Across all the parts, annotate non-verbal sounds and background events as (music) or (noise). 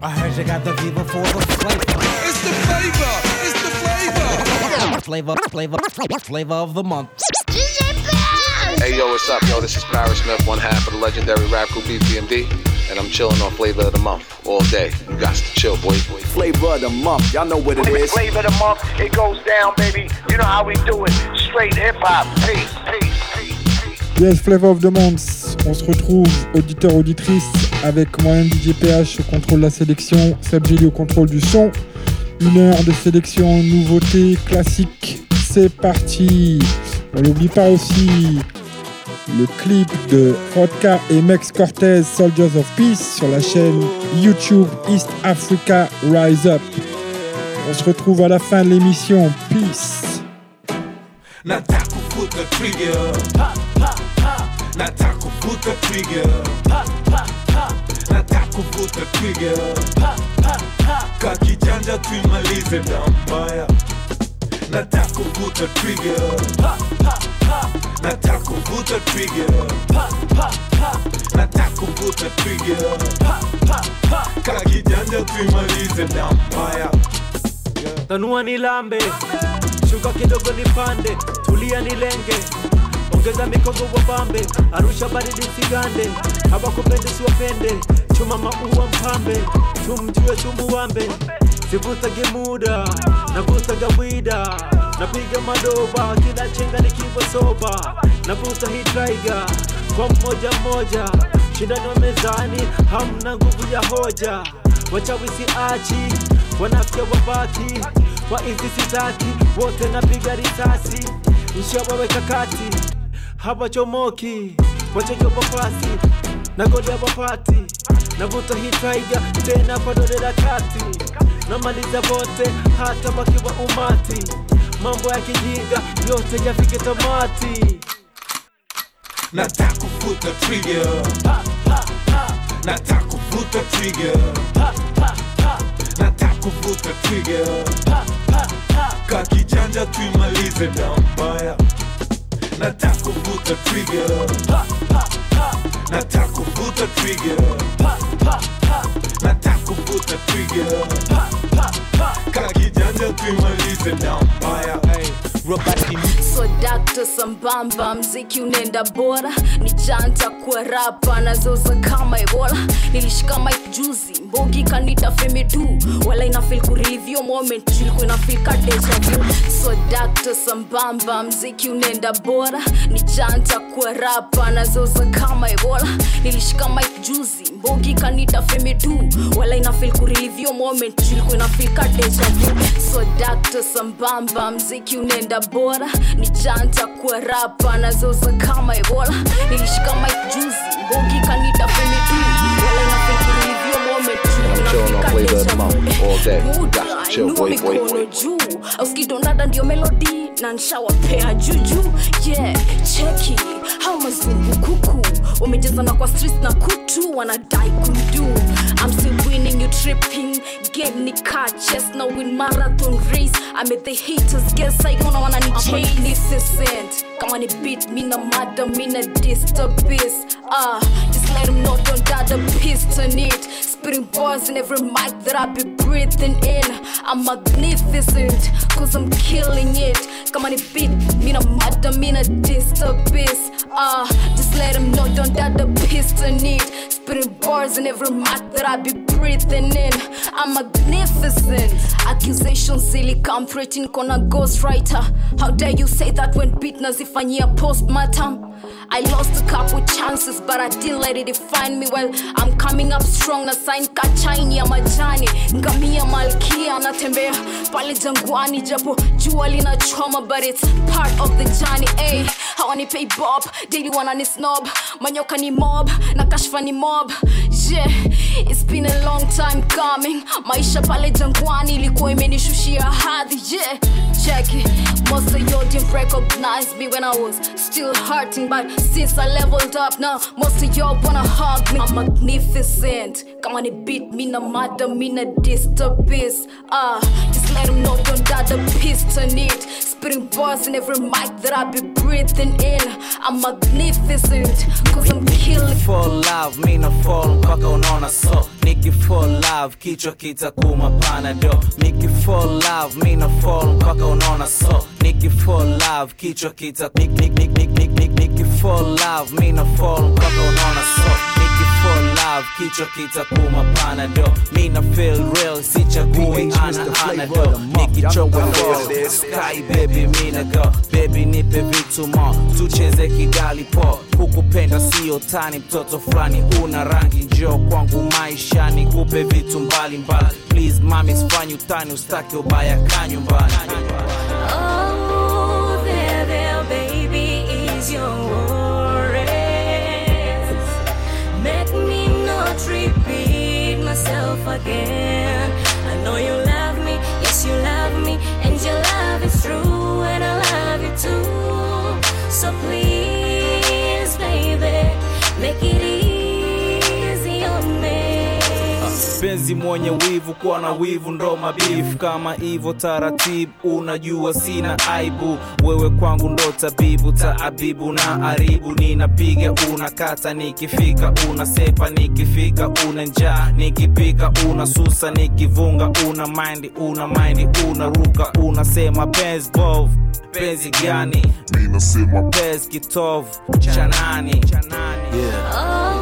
I heard you got the fever for the flavor. It's the flavor. It's the flavor. Flavor, flavor, flavor flavor of the month. Hey yo, what's up, yo? This is Parrish Smith, one half of the legendary rap group EPMD, and I'm chilling on Flavor of the Month all day. You got to chill, boy. Flavor of the month, y'all know what it is. Flavor of the month, it goes down, baby. You know how we do it. Straight hip hop. Peace, peace, peace, peace. Yes, Flavor of the Month. On se retrouve, auditeur, auditrice, avec moi-même DJ PH au contrôle de la sélection, Seb au contrôle du son. Une heure de sélection, nouveauté, classique. C'est parti. On n'oublie pas aussi le clip de Vodka et Mex Cortez, Soldiers of Peace, sur la chaîne YouTube East Africa Rise Up. On se retrouve à la fin de l'émission. Peace. nataka kuvuta trigger. Pa pa pa nataka kuvuta trigger. Pa pa pa ka kijanja na mbaya. Nataka kuvuta trigger. Pa pa pa nataka kuvuta trigger. Pa pa pa nataka kuvuta trigger. Pa pa pa ka kijanja na mbaya. Tanua ni lambe, shuka kidogo ni pande, tulia ni lenge ongeza mikogo wabambe arusha baridi sigande. Hawakupende siwapende chuma maua mpambe. Tumjue tumuwambe sivutage muda navutaga wida napiga madoba kila chenga nikiwa soba. Navuta hitraiga kwa mmoja mmoja. Shindano mezani hamna nguvu ya hoja. Wachawi siachi wanafya wabaki. Kwa hizi sitaki wote napiga risasi. Nshawaweka kati hawachomoki wachejo wafasi nagolia wapati navuta hii taiga tena padodela kati. Namaliza vote hata makiwa umati. Mambo ya kijinga yote yafike tamati. Nataka kuvuta trigger. Nataka kuvuta trigger. Nataka kuvuta trigger. Kakijanja tuimalize na mbaya. Nataka kuvuta trigger. Nataka kuvuta trigger. Nataka kuvuta trigger. Kakijanja tuimalize na mbaya. Hey, so dakta sambamba mziki unaenda bora. Ni janta kwa rapa nazoza kama ebola. Nilishika mike juzi mbogi kanita femedu wala inafil kurivyo moment ilikuwa inafil ka deja vu. So dakta sambamba mziki unaenda bora. Ni janta kwa rapa nazoza kama ebola nilishika mike juzi. Mbogi kanita femedu wala inafil kureview moment. Ilikuwa inafilka deja vu. So dakto sambamba mziki unaenda bora. Ni janta kwa rapa nazoza kama ebola. Nilishika mike juzi. Mbogi kanita femedu I'm chilling on Flavor of the Month all day. You got to chill, boy, boy, mikono boy. juu auskidondada ndio melodi na nshawapea juju. Yeah cheki hao mazungu kuku wamejazana kwa streets na kutu wanadai kundu I'm still winning you tripping. Game ni car chess na win marathon race. I made the haters guess I gonna wanna ni magnificent kama ni beat mina mada mina disturbance ah just let them know don't die the piston it spitting bars in every mic that I be breathing in. I'm magnificent cause I'm killing it. Kama ni beat mina mada mina disturbance ah just let them know don't die the piston it spitting bars in every mic that I be breathing in. I'm magnificent. Accusations silly come threatening kona ghostwriter. How dare you say that when beat nazifanyia postmortem I lost a couple chances, but I didn't let it define me. Well, I'm coming up strong na sign kachaini ya majani ngamia malkia anatembea pale jangwani japo jua linachoma but it's part of the journey eh? hey, hawanipei bob daily wanani snob manyoka ni mob na ni mob yeah, it's been a long time coming. Maisha pale jangwani ilikuwa imenishushia hadhi yeah, check it most of you didn't recognize me when I was still hurting but since I leveled up now most of y'all wanna hug me. I'm magnificent. Kama ni beat me na mada me na disturbance ah just let them know don't die the piston it spitting bars in every mic that I be breathing in. I'm magnificent cause I'm killing. For mi na fall mpaka unaona so ni niki fall love kichwa kitakuma panado niki fall love mina fall mpaka unaona so niki fall love kichwa kita nik, nik, nik, nik, nik, nik, niki fall love mina fall mpaka unaona so fall love kichwa kitakuma panado mina feel real sichagui ana anado nikichoka sky baby mina go. Baby nipe vitu mo tucheze kidali po. Kukupenda sio tani mtoto fulani una rangi njoo kwangu maisha nikupe vitu mbalimbali please mami sifanyi utani ustake ubaya kanyumbani Oh, penzi mwenye wivu kuwa na wivu ndo mabifu. Kama hivyo taratibu unajua sina aibu. Wewe kwangu ndo tabibu taabibu na aribu. Ninapiga unakata nikifika unasepa nikifika una njaa. Nikipika una susa nikivunga una maindi una maindi unaruka. Unasema penzi bov penzi gani? Penzi kitovu chanani yeah.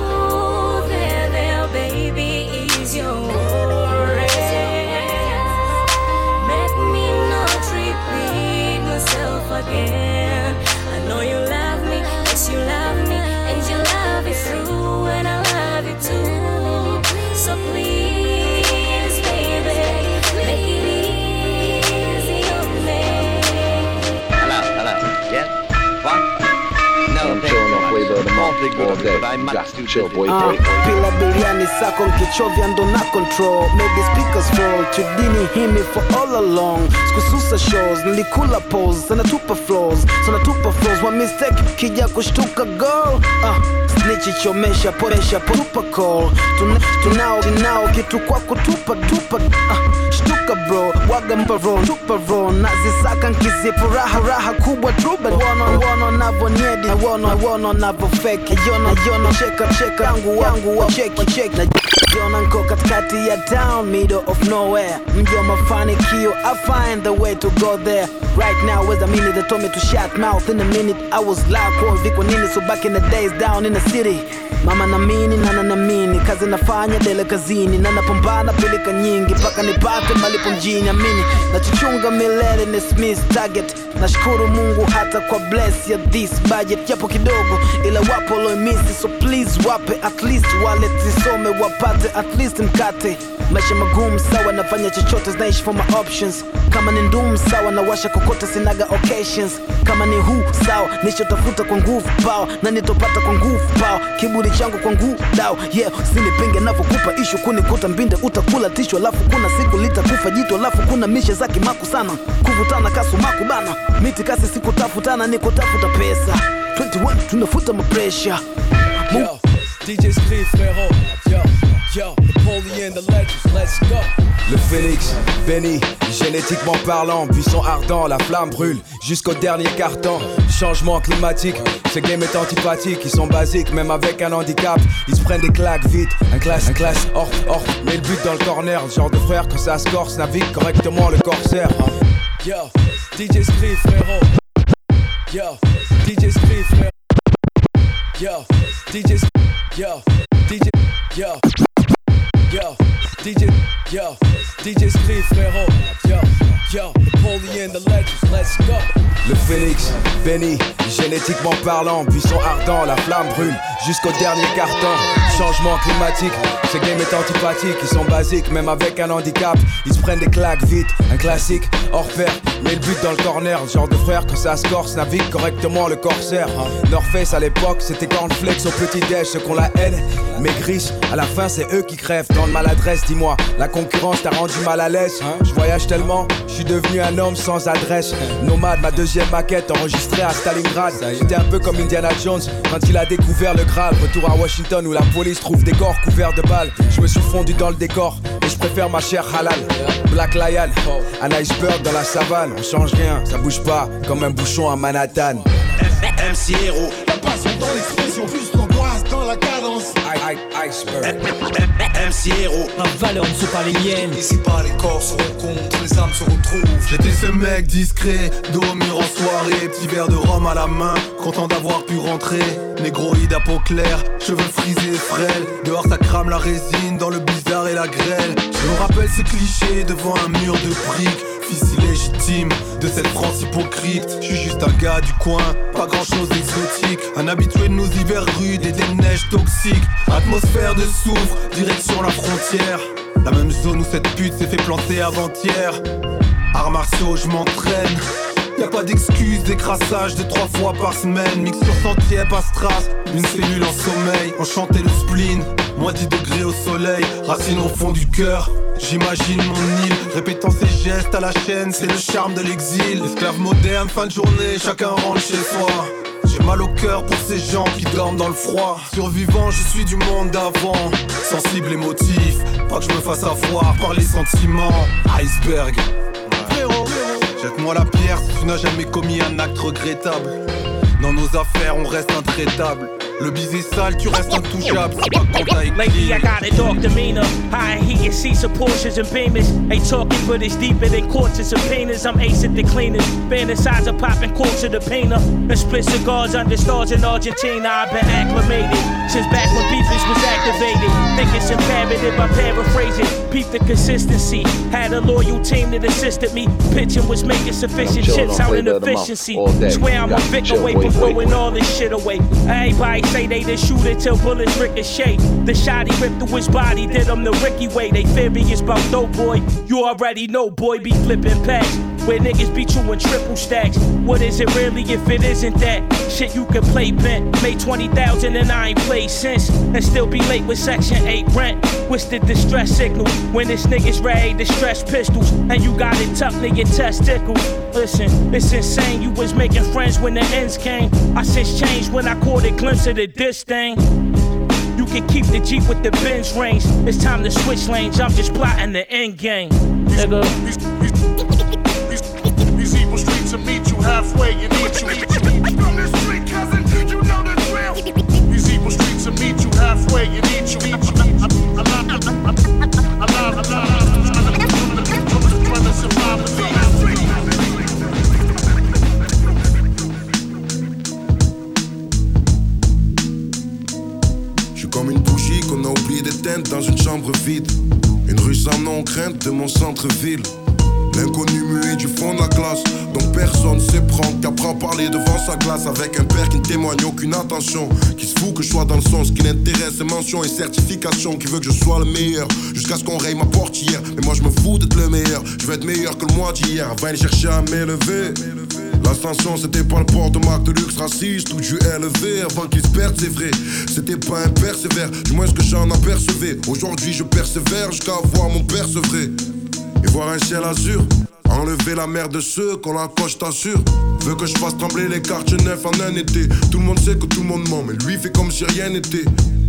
All of you, day. but I You must got do to chill, this. boy, Uh, boy, boy. pila biriani sako nkichovya ndo na control maybe speakers fall chudini himi for all along sikususa shows nilikula pose sanatupa flows sanatupa flows wa mistake kija kushtuka girl uh, snitch chomesha poresha potupa call tunao tunao kitu kwa kutupa tupa. Uh, shtuka bro waga mparo tupa ro nazisaka nkisipu raha raha kubwa truba. Wono wono navonyedi wono wono navofeki yono yono cheka cheka wangu wa cheki Jona nko katikati ya town middle of nowhere. Mji wa mafanikio I find the way to go there. Right now where's the minute that told me to shut mouth. In a minute I was loud kwa viko nini so back in the days down in the city mama namini na nanamini kazi nafanya dele kazini. Na napambana pilika nyingi mpaka nipate malipo mjini. Amini nachuchunga milele ni Smith target. Nashukuru mungu hata kwa bless ya this budget. Japo kidogo ila wapo loimisi so please wape at least wale zisome wapate at least mkate. Maisha magumu sawa nafanya chochote zinaishi for my options. Kama ni ndumu sawa nawasha kokote sinaga occasions. Kama ni huu sawa nichotafuta kwa nguvu pao na nitopata kwa nguvu pao kiburi changu kwa nguu dao yeah sinipinge navyokupa ishu. Kunikuta mbinde utakula tisho alafu kuna siku litakufa jito alafu kuna mishe za kimaku sana. Kuvutana kasumaku bana. Miti kasi sikutafutana nikutafuta pesa. 21 tunafuta mapresha. Yo, DJ. Yo, yo, Napoleon, the legends, let's go. Le phénix, béni, génétiquement parlant, puissant ardent, la flamme brûle jusqu'au dernier carton. Changement climatique, ce game est antipathique, ils sont basiques, même avec un handicap. Ils se prennent des claques vite, un classe, un classe, hors, hors, mais le but dans le corner, le genre de frère que ça se corse, navigue correctement le corsaire. Yo, DJ Steve frérot. Yo, DJ Steve frérot. Yo, DJ, yo, DJ, yo, yo, DJ, yo, DJ Steve frérot. Yo, yo, Napoleon, the legends, let's go. Le phénix, béni, génétiquement parlant, puissant ardent, la flamme brûle jusqu'au dernier carton. Changement climatique, ce game est antipathique, ils sont basiques, même avec un handicap. Ils se prennent des claques vite, un classique, hors pair, mais le but dans le corner, genre de frère que ça se navigue correctement le corsaire. North Face à l'époque, c'était cornflakes au petit déj, ceux qu'on la haine, maigrissent. À la fin, c'est eux qui crèvent dans le maladresse, dis-moi. La concurrence t'a rendu mal à l'aise. Je voyage tellement, je suis devenu un homme sans adresse. Nomade, ma deuxième maquette enregistrée à Stalingrad. J'étais un peu comme Indiana Jones quand il a découvert le Graal. Retour à Washington où la police trouve des corps couverts de balles. Je me suis fondu dans le décor et je préfère ma chère halal. Black Lion, un iceberg dans la savane. On change rien, ça bouge pas comme un bouchon à Manhattan. MC Héros, la passion dans l'expression, plus l'angoisse dans la cadence. Iceberg. MC Héros. Ma valeur ne sont pas les miennes. Ici pas les corps se rencontrent, les âmes se retrouvent. J'étais ce mec discret, mur en soirée, petit verre de rhum à la main, content d'avoir pu rentrer. Négroïde à peau claire, cheveux frisés, frêles. Dehors ça crame la résine, dans le bizarre et la grêle. Je me rappelle ces clichés devant un mur de briques. Illégitime de cette France hypocrite. Je suis juste un gars du coin, pas grand chose d'exotique. Un habitué de nos hivers rudes et des neiges toxiques. Atmosphère de soufre, direction la frontière. La même zone où cette pute s'est fait planter avant-hier. Arts martiaux, je m'entraîne. Y a pas d'excuse, d'écrassage de trois fois par semaine. Mixture sentier, pas strass, une cellule en sommeil. Enchanté le spleen, moins 10 degrés au soleil. Racine au fond du cœur, j'imagine mon île. Répétant ses gestes à la chaîne, c'est le charme de l'exil. Esclave moderne, fin de journée, chacun rentre chez soi. J'ai mal au cœur pour ces gens qui dorment dans le froid. Survivant, je suis du monde d'avant. Sensible émotif, pas que je me fasse avoir par les sentiments. Iceberg. Jette-moi la pierre si tu n'as jamais commis un acte regrettable. Dans nos affaires, on reste intraitable. Le baiser sale, tu restes intouchable. C'est pas quand t'as Lately, I got a dark demeanor. High heat and seats of Porsches and Beamers. Ain't talking, but it's deeper than courts and subpoenas. I'm ace at the cleaners. Fantasize of popping corks of the painter. And split cigars under stars in Argentina. I've been acclimated since back when beefers was activated. Think it's imperative by paraphrasing. Peep the consistency. Had a loyal team that assisted me. Pitching was making sufficient chips on out in of efficiency. Swear I'm You a got to Vic chill. away from throwing all this shit away. Everybody say they did shoot it till bullets ricochet. The shot he ripped through his body did him the Ricky way. They furious about dope boy. You already know, boy, be flipping packs. Where niggas beat you in triple stacks. What is it really if it isn't that? Shit you can play bent. Made 20,000 and I ain't played since. And still be late with Section 8 rent. What's the distress signal? When this nigga's ready to stress pistols. And you got it tucked near your testicles. Listen, it's insane. You was making friends when the ends came. I since changed when I caught a glimpse of the diss thing. You can keep the Jeep with the Benz range. It's time to switch lanes. I'm just plotting the end game. Nigga. Je suis comme une bougie qu'on a oublié d'éteindre dans une chambre vide. Une rue semblant aux craintes de mon centre-ville. L'inconnu muet du fond de la classe, dont personne sait prendre qu'après en parler devant sa glace. Avec un père qui ne témoigne aucune attention, qui se fout que je sois dans le sens qui l'intéresse, c'est mentions et certifications, qui veut que je sois le meilleur. Jusqu'à ce qu'on raye ma portière, mais moi je me fous d'être le meilleur. Je veux être meilleur que le mois d'hier, va aller chercher à m'élever. L'ascension c'était pas le port de marque de luxe raciste ou du élevé avant qu'ils se perdent c'est vrai C'était pas un persévère, du moins ce que j'en apercevais Aujourd'hui je persévère jusqu'à voir mon vrai Et voir un ciel azur Enlever la mer de ceux qu'on la t'assure Veut que je fasse trembler les quartiers neufs en un été Tout le monde sait que tout le monde ment Mais lui fait comme si rien n'était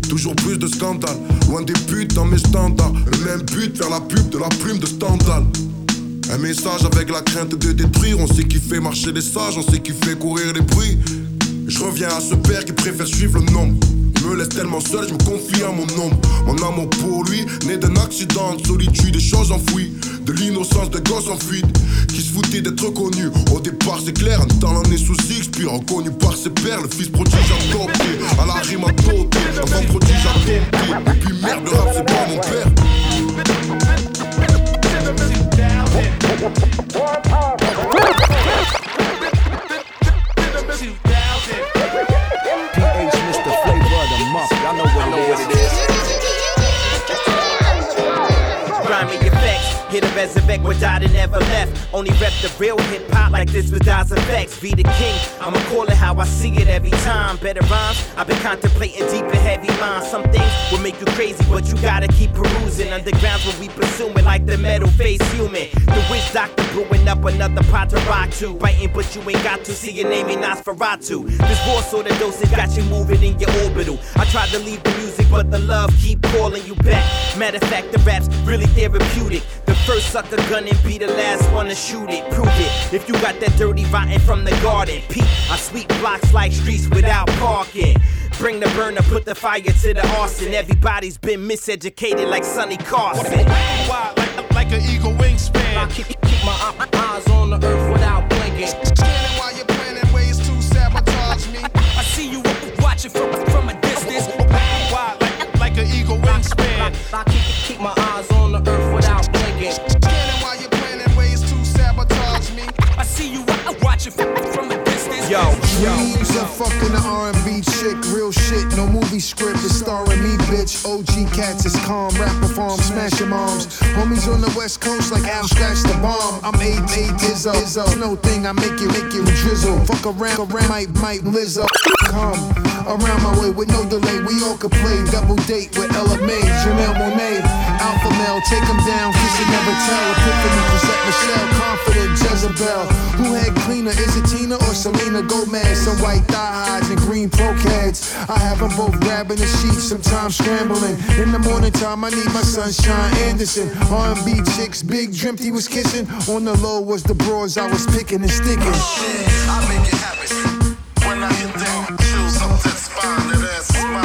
Toujours plus de scandales Loin des putes dans mes standards Le même but, faire la pub de la plume de Stendhal un message avec la crainte de détruire. On sait qui fait marcher les sages, on sait qui fait courir les bruits. Je reviens à ce père qui préfère suivre le nombre. Me laisse tellement seul, je me confie à mon ombre. Mon amour pour lui, né d'un accident de solitude, des choses enfouies. De l'innocence de gosses en fuite, qui se foutait d'être connu. Au départ, c'est clair, un talent né sous X, puis reconnu par ses pères. Le fils prodige adopté, à la rime côté. Enfant prodige adopté. Et puis merde, le rap, c'est pas mon père. Effects, hit a resurrect without never left. Only rep the real hip hop like this with Dies effects. Be the king, I'ma call it how I see it every time. Better rhymes, I've been contemplating deep and heavy lines. Some things will make you crazy, but you gotta keep perusing. Underground's what we pursuing, like the metal face human. The witch doctor brewing up another pot to rock to. Biting, but you ain't got to see your name in Nosferatu. This raw sort of dosage got you moving in your orbital. I tried to leave the music, but the love keep calling you back. Matter of fact, the rap's really therapeutic. The first sucker gun and be the last one to shoot it. Prove it. If you got that dirty rotten from the garden, peep. I sweep blocks like streets without parking. Bring the burner, put the fire to the arson. Everybody's been miseducated like Sonny Carson. Wild like, like an eagle wingspan. I keep, keep my eyes on the earth without Izzo, Izzo. No thing, I make it, make it drizzle. Fuck around, around, might, might Lizzo. Come around my way with no delay. We all could play double date with Ella Mai, Janelle Monáe, Alpha male. Take 'em down, kiss and never tell. Epiphany, Chrisette Michele, confident Jezebel. Who had cleaner? Is it Tina or Selena Gomez? Some white thigh highs and green pro-cats. I have 'em both grabbing the sheets, sometimes scrambling. In the morning time, I need my sunshine Anderson. R&B chicks, big Drimpy was kissing. On the low was the bras I was picking and sticking. I make it happen. Ass is mine.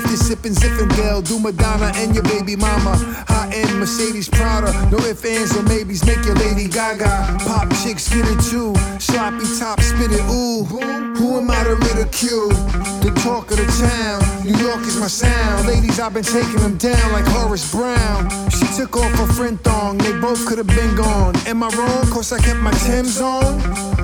50, sipping Zinfandel. Do Madonna and your baby mama. High end Mercedes Prada. No ifs, ands, or maybes. Make your Lady Gaga. Pop chicks get it too. Sloppy top, spin it, ooh. Who am I to ridicule? The talk of the town. New York is my sound. Ladies, I've been taking them down like Horace Brown. She took off her friend thong. They both could have been gone. Am I wrong? Cause I kept my Tim's on.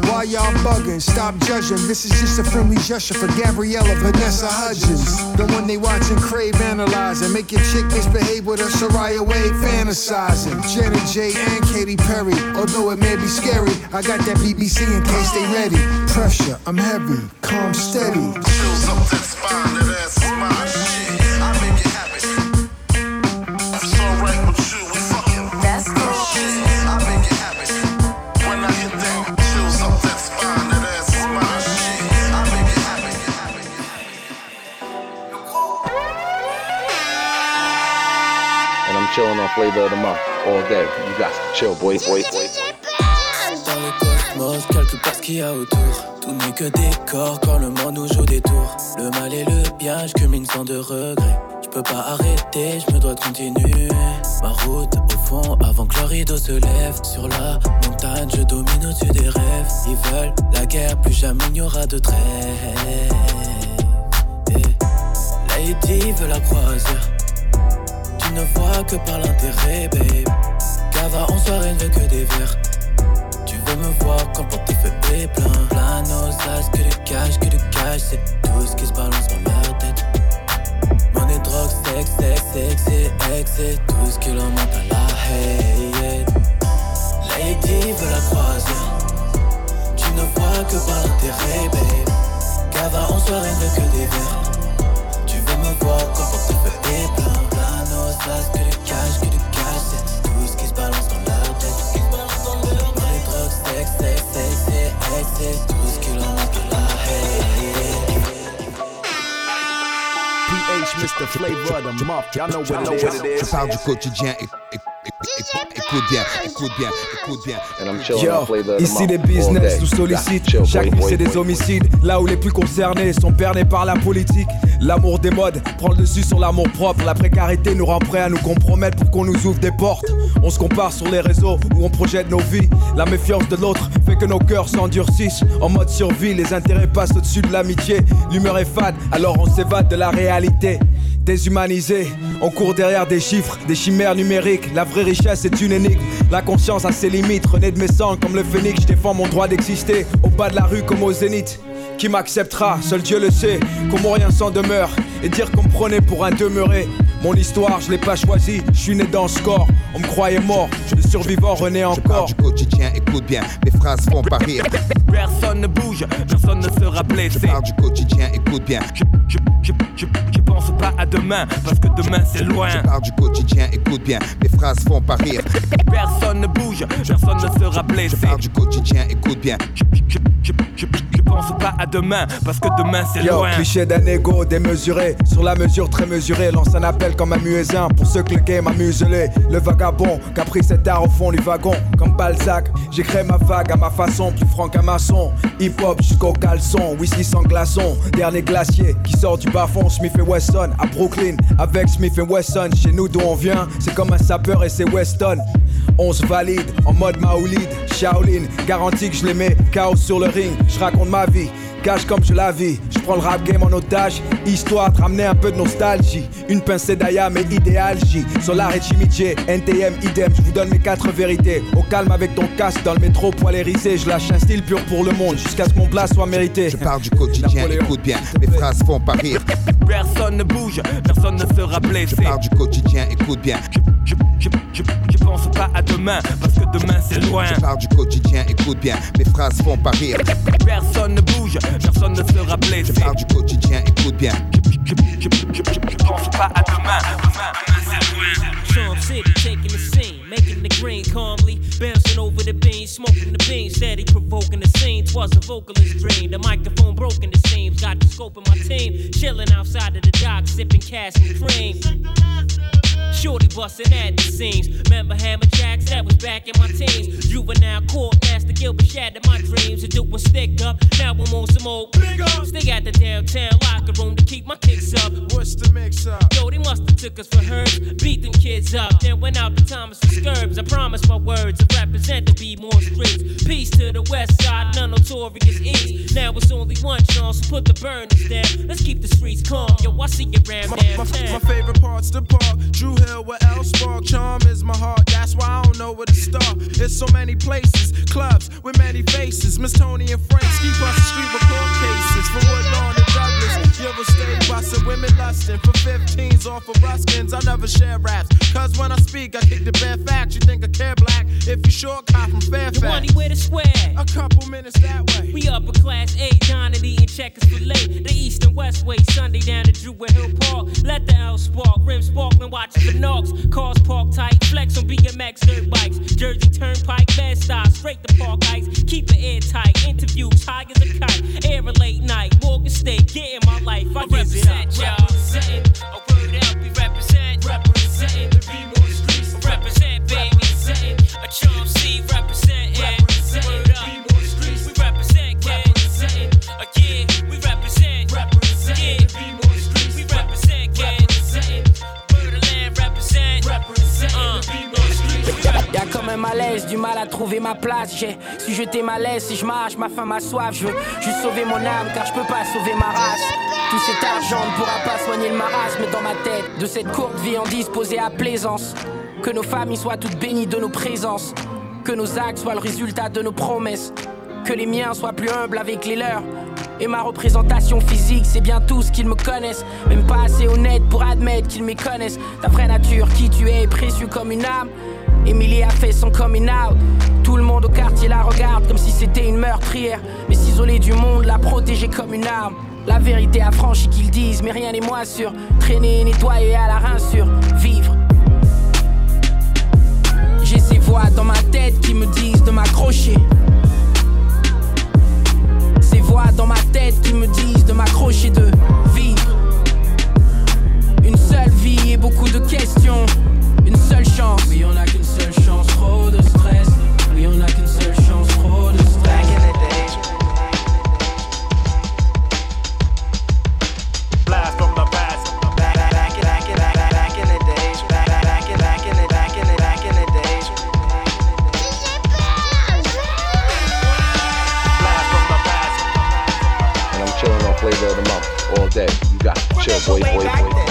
Why y'all bugging? Stop judging. This is just a friendly gesture for Gabriella Vanessa Hudgens. The one they watching crave analyzing. Make your chick misbehave with a Soraya Wade fantasizing. Janet J and Katy Perry. Although it may be scary, I got that BBC in case they ready. Pressure, I'm heavy, calm, steady. Chills up that spine, that ass flavor of the month all day. You got to chill, boy. boy, boy. Dans le cosmos, calcule pas ce qu'il y a autour. Tout n'est que décor quand le monde nous joue des tours. Le mal et le bien, je culmine sans de regret. Je peux pas arrêter, je me dois de continuer. Ma route au fond avant que le rideau se lève. Sur la montagne, je domine au-dessus des rêves. Ils veulent la guerre, plus jamais il n'y aura de trêve. Lady veut la croisière. Tu ne vois que par l'intérêt, babe. Cava en soirée ne que des verres. Tu veux me voir quand le portefeuille est plein Plein nos que du cash, que du cash C'est tout ce qui se balance dans leur tête. Money, drogue, sexe, sexe, sexe et ex C'est tout ce qui leur monte à la hate Lady veut la croisière Tu ne vois que par l'intérêt, babe. Cava en soirée ne que des verres. Tu veux me voir quand le est plein Que du cash, que du cash C'est tout ce qui se balance dans leur tête Money, drogue, sexe, sexe, sexe C'est tout ce manque la PH, Mr. Flavor of the month. Y'all know what it is. Je parle du quotidien. éc- éc- éc- éc- Écoute bien, écoute bien, écoute bien. And I'm chilling Yo, ici les business nous sollicitent. Chaque nuit c'est des homicides. Là où les plus concernés sont bernés par la politique. L'amour des modes prend le dessus sur l'amour propre. La précarité nous rend prêts à nous compromettre pour qu'on nous ouvre des portes. On se compare sur les réseaux où on projette nos vies. La méfiance de l'autre fait que nos cœurs s'endurcissent. En mode survie, les intérêts passent au-dessus de l'amitié. L'humeur est fade, alors on s'évade de la réalité. Déshumanisé, on court derrière des chiffres, des chimères numériques. La vraie richesse est une énigme. La conscience a ses limites. René de mes sangs comme le phénix, je défends mon droit d'exister. Au bas de la rue comme au zénith. Qui m'acceptera? Seul Dieu le sait. Comment rien s'en demeure. Et dire qu'on prenait pour un demeuré. Mon histoire, je l'ai pas choisie. Je suis né dans ce corps. On me croyait mort. Le survivant renaît Je parle encore. du quotidien, écoute bien. Mes phrases font pas rire. Personne ne bouge, personne ne sera blessé. Je parle du quotidien, écoute bien. Je, je, je, je, je pense pas à demain, parce que demain c'est loin. Je pars du quotidien, écoute bien, mes phrases font pas rire. Personne ne bouge, personne ne sera blessé. Je pars du quotidien, écoute bien. Je, je, je, je, je pense pas à demain, parce que demain c'est loin. cliché d'un ego démesuré, sur la mesure très mesurée, lance un appel comme un muezzin pour ceux que le game a muselé. Le vagabond qui a pris cet art au fond du wagon, comme Balzac, j'ai créé ma vague à ma façon, plus franc qu'un maçon. Hip hop jusqu'au caleçon, whisky sans glaçon, dernier glacier qui sort du bas fond, Smith et Wesson à Brooklyn, avec Smith et Wesson, chez nous d'où on vient, c'est comme un sapeur et c'est Weston. On se valide en mode Maolid, Shaolin, garantie que je les mets chaos sur le ring, je raconte ma vie. Gage comme je la vis, je prends le rap game en otage, histoire de ramener un peu de nostalgie. Une pincée d'Aya, mais idéal J. Solar et Jimmy J, NTM, idem, je vous donne mes quatre vérités. Au calme avec ton casque dans le métro, poil hérissé, je lâche un style pur pour le monde, jusqu'à ce que mon place soit mérité. Je pars du quotidien, écoute bien, mes phrases font pas rire. Personne ne bouge, personne ne sera blessé. Je pars du quotidien, écoute bien. Je, je, je, je pense pas à demain, parce que demain c'est loin. Je pars du quotidien, écoute bien, mes phrases font pas rire. Personne ne bouge, personne ne sera blessé. Je pars du quotidien, écoute bien. Je, je, je, je, je pense pas à demain, demain, demain c'est loin. Taking the making the green calmly, bouncing over the beans, smoking the beans, steady provoking the scene. Twas a vocalist dream, the microphone broken the seams, got the scope of my team, chilling outside of the dock, sipping cash and cream. Shorty busting at the seams. Remember Hammerjacks? That was back in my teens. Juvenile court, Master Gilbert shattered my dreams. And doing stick up. Now I'm on some old big up. Stay at the downtown locker room to keep my kicks up. What's the mix up? Yo, they must have took us for herbs. Beat them kids up. Then went out to Thomas and Scurbs. I promise my words to represent to be more streets. Peace to the west side, none notorious east. Now it's only one chance, so put the burners down. Let's keep the streets calm. Yo, I see you around My, my, my favorite part's the park. Druid Hill with L Spark. Charm is my heart. That's why I don't know where to start. It's so many places, clubs with many faces. Miss Tony and Frank ski across the street with court cases. From Woodlawn to Douglas. You ever stay bustin' women lustin' for 15s off of Ruskins? I never share raps. Cause when I speak, I kick the bare facts. You think I care black? If you short cop from Fairfax. Money with the square. A couple minutes that way. We upper class A, dining, eating checkers for late. The east and west way, Sunday down to Druid Hill Park. Let the L spark, rim sparkling, watching the knocks. Cars park tight, flex on BMX dirt bikes. Jersey Turnpike, bad style, straight to Park Heights. Keep it airtight, interviews high as a kite. Air a late night, Morgan State, getting my life. I, represent, y'all. Representing, a word up, we represent. Representing, the B-more streets. Represent, baby. Representing, a charm trouver ma place. J'ai su jeter ma laisse, si je marche, ma faim, ma soif. Je veux juste sauver mon âme, car je peux pas sauver ma race. Tout cet argent ne pourra pas soigner le marasme dans ma tête. De cette courte vie en disposée à plaisance. Que nos familles soient toutes bénies de nos présences. Que nos actes soient le résultat de nos promesses. Que les miens soient plus humbles avec les leurs. Et ma représentation physique, c'est bien tout ce qu'ils me connaissent. Même pas assez honnête pour admettre qu'ils me connaissent. Ta vraie nature, qui tu es, précieux comme une âme. Emily a fait son coming out. Tout le monde au quartier la regarde comme si c'était une meurtrière. Mais s'isoler du monde, la protéger comme une arme. La vérité affranchie qu'ils disent, mais rien n'est moins sûr. Traîner, nettoyer à la rinsure, vivre. J'ai ces voix dans ma tête qui me disent de m'accrocher. Ces voix dans ma tête qui me disent de m'accrocher, de vivre. Une seule vie et beaucoup de questions. Une seule chance. Oui, on a qu'une seule chance, trop de stress. Oui, on a qu'une seule chance, trop de stress. Back in the days. Blast from the past. Back, back, back, back, back, back, back in the days. Back, back, back, back in the, back in the, back in the days. Blast from the past. And I'm chilling on flavor of the month all day. You got to chill, boy, boy, boy. I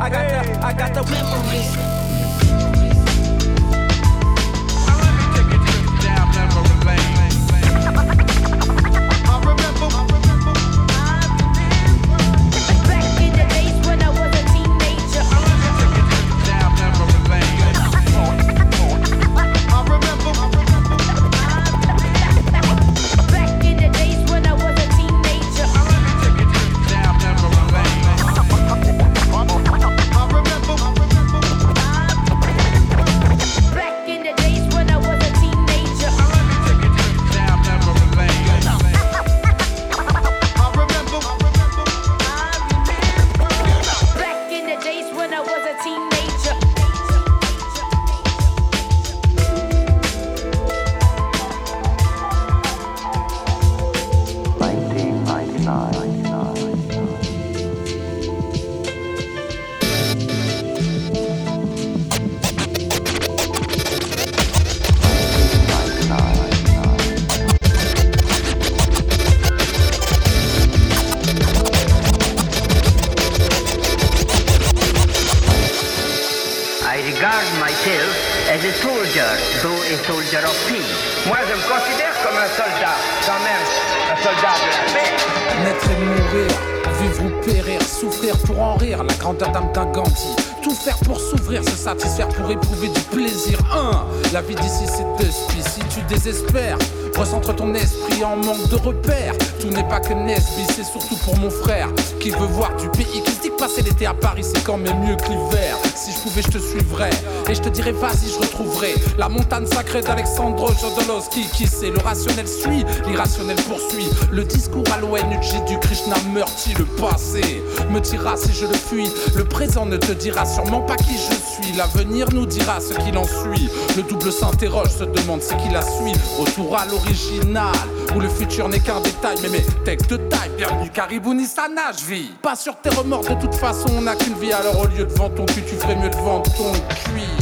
I got the, I got the memories. Dirais vas-y, je retrouverai la montagne sacrée d'Alexandre Jodorowsky. Qui sait, le rationnel suit, l'irrationnel poursuit. Le discours à l'ONG du Krishna meurti, le passé me dira si je le fuis. Le présent ne te dira sûrement pas qui je suis. L'avenir nous dira ce qu'il en suit. Le double s'interroge, se demande ce qu'il a suit. Retour à l'original, où le futur n'est qu'un détail. Mais mes textes de taille, bienvenue Caribou Nissana, je vis. Pas sur tes remords, de toute façon, on n'a qu'une vie. Alors au lieu de vendre ton cul, tu ferais mieux de vendre ton cuit.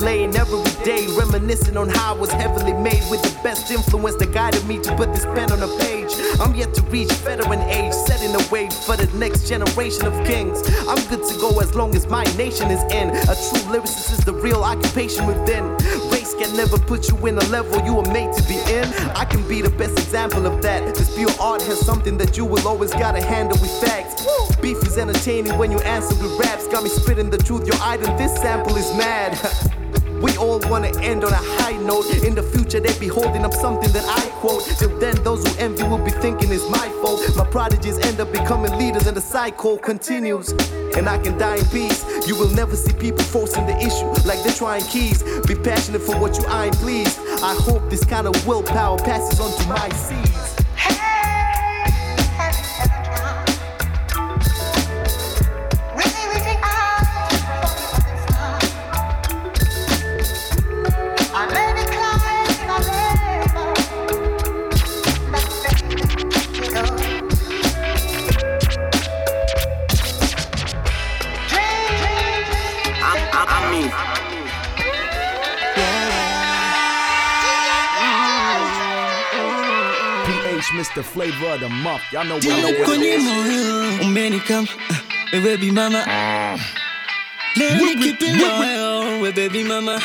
Lane every day, reminiscing on how I was heavily made with the best influence that guided me to put this pen on a page. I'm yet to reach veteran age, setting the way for the next generation of kings. I'm good to go as long as my nation is in. A true lyricist is the real occupation within. Race can never put you in a level you were made to be in. I can be the best example of that. This pure art has something that you will always gotta handle with facts. Beef is entertaining when you answer with raps. Got me spitting the truth, your item, this sample is mad. (laughs) We all wanna end on a high note. In the future, they be holding up something that I quote. Till then, those who envy will be thinking it's my fault. My prodigies end up becoming leaders, and the cycle continues. And I can die in peace. You will never see people forcing the issue like they're trying keys. Be passionate for what you ain't pleased. I hope this kind of willpower passes on to my seeds. Mr. Flavor of the Month. Y'all know what, y'all know what it kwenye is. moyo eh, eh, baby mama Let me keep it loyal we baby mama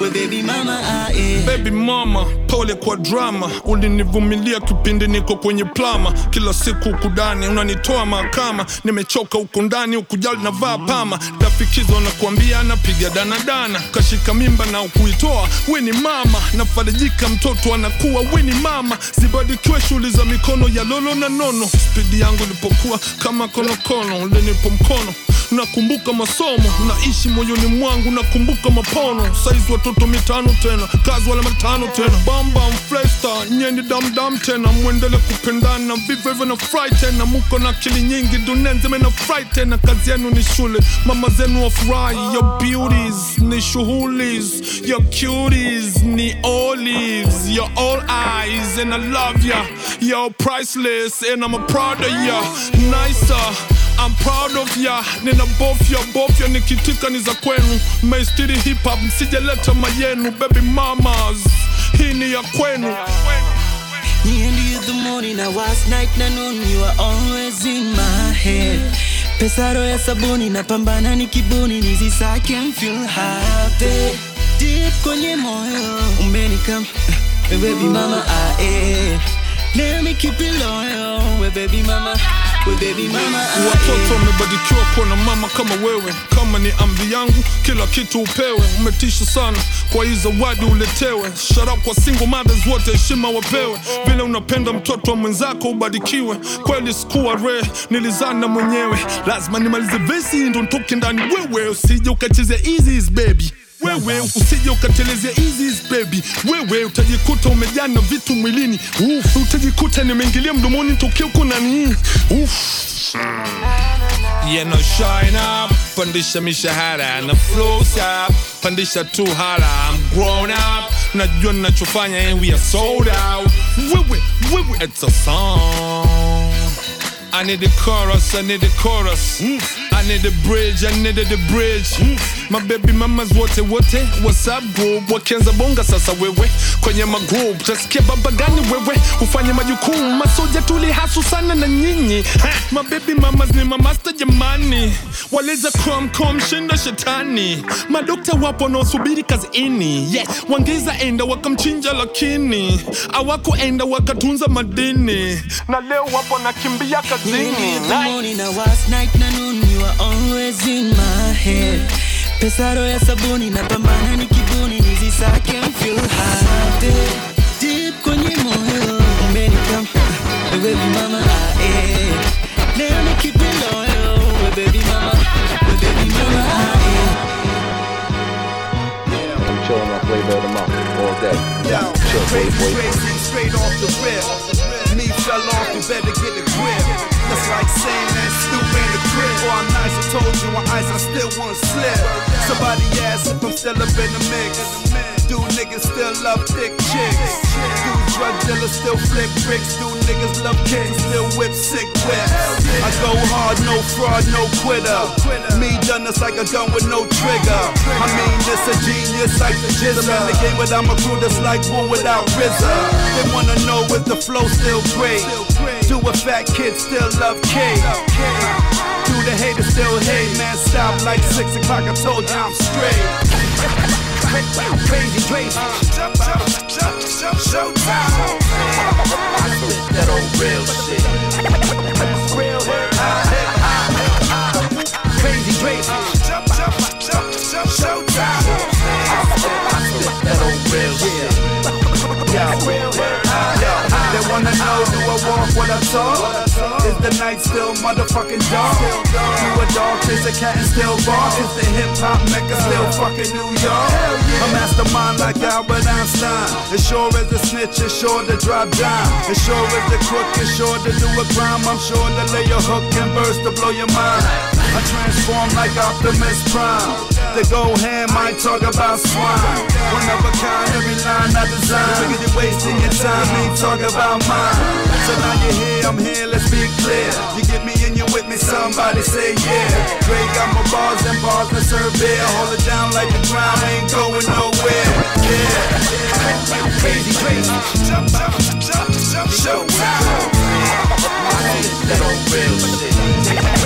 we baby mama ah, yeah. Baby mama, ah, eh. Pole kwa drama, ulinivumilia kipindi niko kwenye plama, kila siku ukudani unanitoa mahakama, nimechoka huko ndani, ukujali na pama, dafikizo na kuambia napiga danadana, kashika mimba na ukuitoa, we ni mama, nafarijika mtoto anakuwa, we ni mama, zibadikiwe shughuli za mikono ya lolo na nono, spidi yangu ilipokuwa kama konokono, ulinipo mkono nakumbuka masomo naishi moyoni mwangu nakumbuka mapono. Saizi watoto mitano tena kazi wala matano tena. Bamba mflesta nyeni damdam tena. Mwendele kupendana vivyo hivyo na fry tena. Muko na akili nyingi dunia nzima na fry tena. Kazi yenu ni shule mama zenu wafurahi your beauties ni shughulis your cuties ni olives. Your all eyes and I love ya. You're priceless and I'm a proud of ya. Nicer I'm proud of ya, nina bofya nikitika ni za kwenu. maistiri hip hop, msijeleta mayenu. Baby mamas, hii ni ya kwenu. Nearly the morning, I was night na noon, you are always in my head. Pesaro ya sabuni na pambana ni kibuni I can feel happy. Deep kwenye moyo umenikam we baby mama ah eh. Let me keep it loyal baby mama Watoto wamebadikiwa kuwa na mama kama wewe. Kama ni amri yangu, kila kitu upewe. Umetisha sana kwa hii zawadi uletewe. shara kwa single mothers wote, heshima wapewe. Vile unapenda mtoto wa mwenzako ubadikiwe Kweli sikuwa re, nilizana mwenyewe. Lazima nimalize vesi ndo nitoke ndani. Wewe usije ukachezea easy baby wewe usije ukatelezea easy baby wewe utajikuta umejaa na vitu mwilini Uf, utajikuta nimeingilia mdomoni tokea uko nani Uf. Yeah, no shine up, pandisha mishahara na flow up, pandisha tu hala. I'm grown up, najua ninachofanya and we are sold out. Wewe, wewe, it's a song. I need the chorus, I need the chorus. Mm. I need a bridge, I needed the bridge. My baby mamas wote wote, what's up group? Wakianza bonga sasa wewe kwenye magroup, tasikia baba gani wewe ufanye majukumu, masoja tuli hasu sana na nyinyi. Baby mamas ni mamasta jamani, waleza crom com shinda shetani. Madokta wapo wanaosubiri kazini, yeah. wangeza enda wakamchinja lakini awakuenda wakatunza madini, na leo wapo nakimbia kazini. night. morning I was night na noon you are always in my head pesaro ya sabuni na pambana ni kibuni nizisake and feel happy deep kwenye moyo umenikampa we baby mama ah, eh. leo ni keep it loyal we baby mama we baby mama ah, eh. I'm chilling on flavor of the month all day. Yo, Chill, boy, crazy, straight off the rip. Me fell off, you better get a grip. That's like saying that stupid the. Or I'm nice, I told you on ice, I still won't slip. Somebody asked if I'm still up in the mix. Do niggas still love thick chicks? Do drug dealers still flip bricks? Do niggas love kids still whip sick whips? I go hard, no fraud, no quitter. Me done this like a gun with no trigger. I mean, this a genius like the GZA. I'm in the game without my crew that's like one without RZA. They wanna know if the flow still great. Do a fat kid still love cake? Do the haters still hate? Man, stop like six o'clock. I told you I'm straight. Crazy, crazy. Jump, jump, jump, jump, showtime. I spit that old real shit. Real hip hop. Crazy, crazy. Jump, jump, jump, jump, showtime. I spit that old real shit. Yeah, real hip hop. They wanna know do I walk what I talk? Is the night still motherfucking dark? Do a dog chase a cat and still bark? Is the hip hop mecca still fucking New York? A mastermind like Albert Einstein. As sure as a snitch, it's sure to drop down. As sure as the crook is sure to do a crime, I'm sure to lay a hook and burst to blow your mind. I transform like Optimus Prime. The go ham, I talk about swine. One of a kind, every line I design. Figure you're wasting your time, ain't talk about mine. So now you're here, I'm here, let's be clear. You get me and you with me, somebody say yeah. Dre got my bars and bars to serve beer. Hold it down like the ground ain't going nowhere. Yeah. Crazy, crazy. Jump, jump, jump, jump, showtime. That old real shit.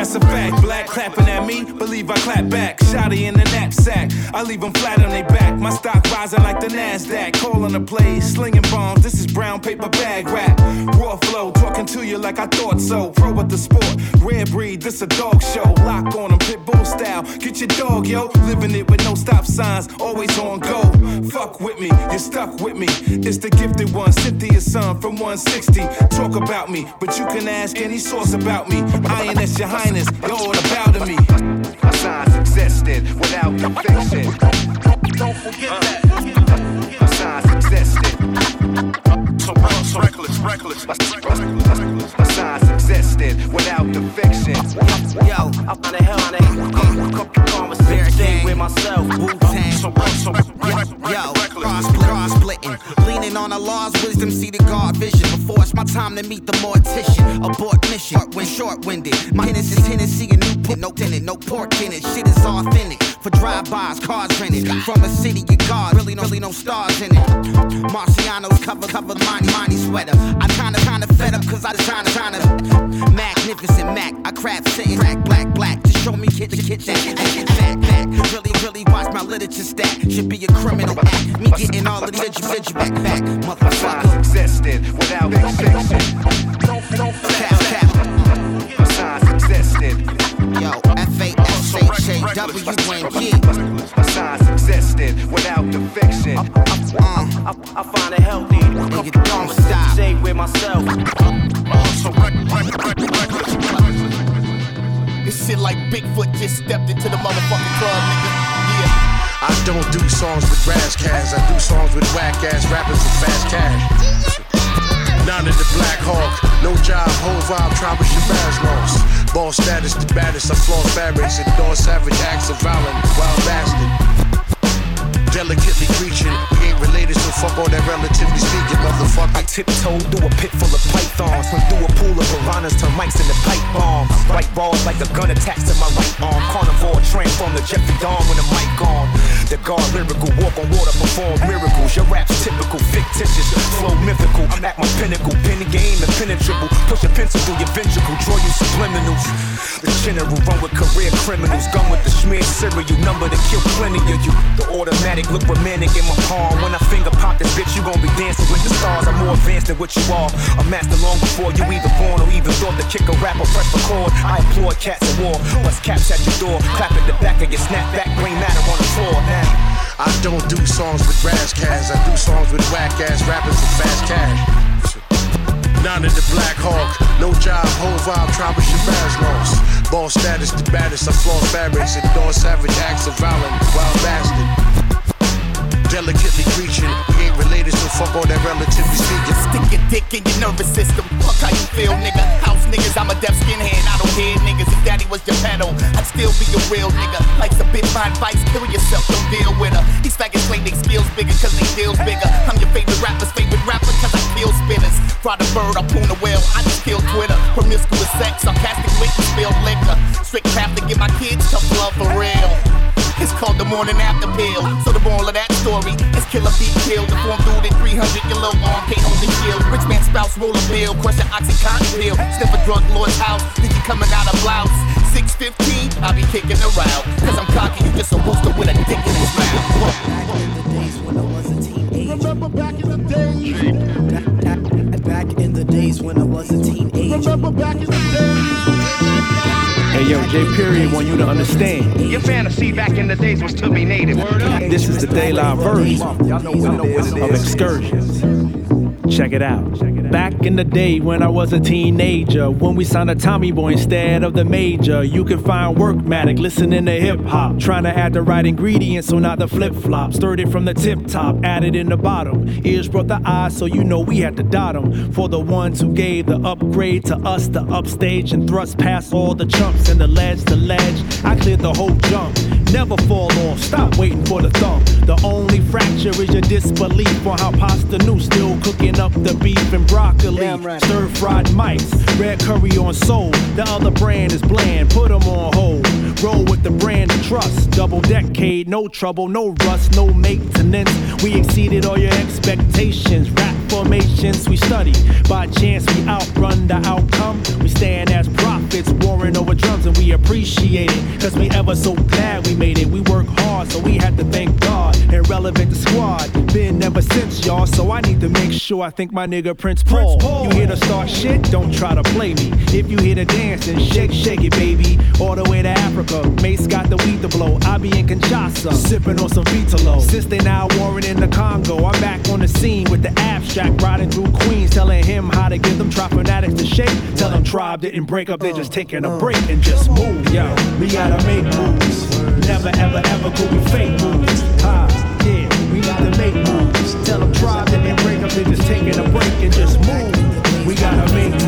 That's a fact. Black clapping at me, believe I clap back. Shotty in the knapsack, I leave them flat on their back. My stock rising like the NASDAQ. Calling the plays, slinging bombs. This is brown paper bag rap. Raw flow, talking to you like I thought so. Pro with the sport, rare breed, this a dog show. Lock on them, pit bull style. Get your dog, yo. Living it with no stop signs, always on go. Fuck with me, you're stuck with me. It's the gifted one, Cynthia's son from 160. Talk about me, but you can ask any source about me. INS your highness, you're all about me. Existed without the fiction. Don't forget that. Signs existed. So, reckless, reckless, reckless. Signs existed without the fiction. Yo, I find it hell on it. Conversate with myself. So, so, Yo, cross, cross splitting. Leaning on Allah's wisdom, see the God vision. Before it's my time to meet the mortician. Abort mission, when short winded. My Hennessy is Tennessee and Newport, no tenant, no pork in it. Shit is authentic. For drive-bys, cars rented. From a city, you God, really no, really no stars in it. Marciano's cover, cover, Monty, Monty sweater. I kinda, kinda fed up, cause I design, a magnificent Mac. I craft sitting, black, black, black. To show me kitchen, kitchen, and get back, back. Really, really watch my literature stack. Should be a criminal act. Me getting all the literature, literature back, back. Motherfucker. existed without the fiction. Don't, don't Cap, cap. Signs existed. Yo, F-A-S-H-A-W-N-G. Signs existed without the fiction. I, I find it healthy. Conversate with myself. This shit like Bigfoot just stepped into the motherfucking club, nigga. Yeah. I don't do songs with Ras Kass. I do songs with whack ass rappers with fast cash. None of the Black Hawk, no job, whole vibe, tribal Shabazz lost. Ball status, the baddest, I floss barracks, endorse savage acts of violent, wild bastard. Delicately ain't related, so fuck all that relatively speaking, motherfucker. I tiptoe through a pit full of pythons, swim through a pool of piranhas, turn mics into pipe bombs. Right balls like a gun attached to my right arm. Carnivore transform the Jeffrey Dahmer when the mic on. The guard lyrical, walk on water, perform miracles. Your rap's typical, fictitious, flow mythical. I'm at my pinnacle, pin game impenetrable. Push a pencil through your ventricle, draw you subliminals. The general run with career criminals, gun with the smear cereal, number to kill plenty of you. The automatic look romantic in my palm. When I finger pop this bitch, you gon' be dancing with the stars. I'm more advanced than what you are. A master long before you even born or even thought to kick a rapper, press record. I applaud cats at war, bust caps at your door, clap at the back of your snapback, green matter on the floor. Now. I don't do songs with Ras Kass, I do songs with whack ass rappers with fast cash. None of the Black Hawk, no job, whole vibe, tribal Shabazz lost. Ball status, the baddest, I floss barracks, endorse savage acts of violent, wild bastard delicately preaching. We ain't related, so fuck all that relatively speaking. Stick your dick in your nervous system. Fuck how you feel, nigga. House niggas, I'm a deaf skinhead. I don't hear niggas. If daddy was Geppetto, I'd still be a real nigga. Life's a bit fine advice, kill yourself, don't deal with her. These faggots claim they skills bigger cause they deals bigger. I'm your favorite rapper's favorite rapper cause I kill spinners. Fry the bird, I poon a whale, I just kill Twitter. Promiscuous sex, sarcastic wit and spill liquor. Strict Catholic, get my kids tough love for real. It's called the morning after pill. So the moral of that story is killer be killed. The form dude in 300, your little arm can't hold the shield. Rich man spouse roll a bill, crush an oxycontin pill. Sniff a drug lord's house, think you coming out of blouse. 615, I'll be kicking around. Cause I'm cocky, you just a rooster with a dick in his mouth. Remember back in the days. Back in the days when I was a teenager. Remember back in the days. Hey yo, J Period want you to understand. Your fantasy back in the days was to be native. This is the daylight version of excursions. Check it out. Back in the day when I was a teenager, when we signed a Tommy Boy instead of the major, you could find Workmatic listening to hip hop, trying to add the right ingredients so not the flip flop. Stirred it from the tip top, added in the bottom. Ears brought the eyes, so you know we had to dot them. For the ones who gave the upgrade to us, the upstage and thrust past all the chumps and the ledge to ledge. I cleared the whole jump. Never fall off, stop waiting for the thump. The only fracture is your disbelief on how Posdnuos still cooking up the beef and broccoli. Right. Stir fried mites, red curry on soul. The other brand is bland, put them on hold. Roll with the brand of trust. Double decade, no trouble, no rust, no maintenance. We exceeded all your expectations. Rap formations we study. By chance, we outrun the outcome. We stand as prophets, warring over drums, and we appreciate it. Cause we ever so glad we made it. We work hard, so we had to thank God. Irrelevant the squad, been ever since, y'all. So I need to make sure I think my nigga Prince Paul. Prince Paul. You here to start shit? Don't try to play me. If you here to dance, then shake, shake it, baby. All the way to Africa. Mace got the weed to blow. I be in Kinshasa, sipping on some Vitalo. Since they now warring in the Congo, I'm back on the scene with the abstract, riding through Queens, telling him how to give them trap fanatics to shake. Tell them tribe didn't break up, they just taking a break and just move, yo. We gotta make moves. Never ever ever could we fake moves. Ha, yeah, we gotta make moves. Tell them tribe that they break up, they just taking a break and just move. We gotta make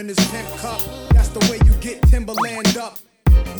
in his pimp cup. That's the way you get Timberland up.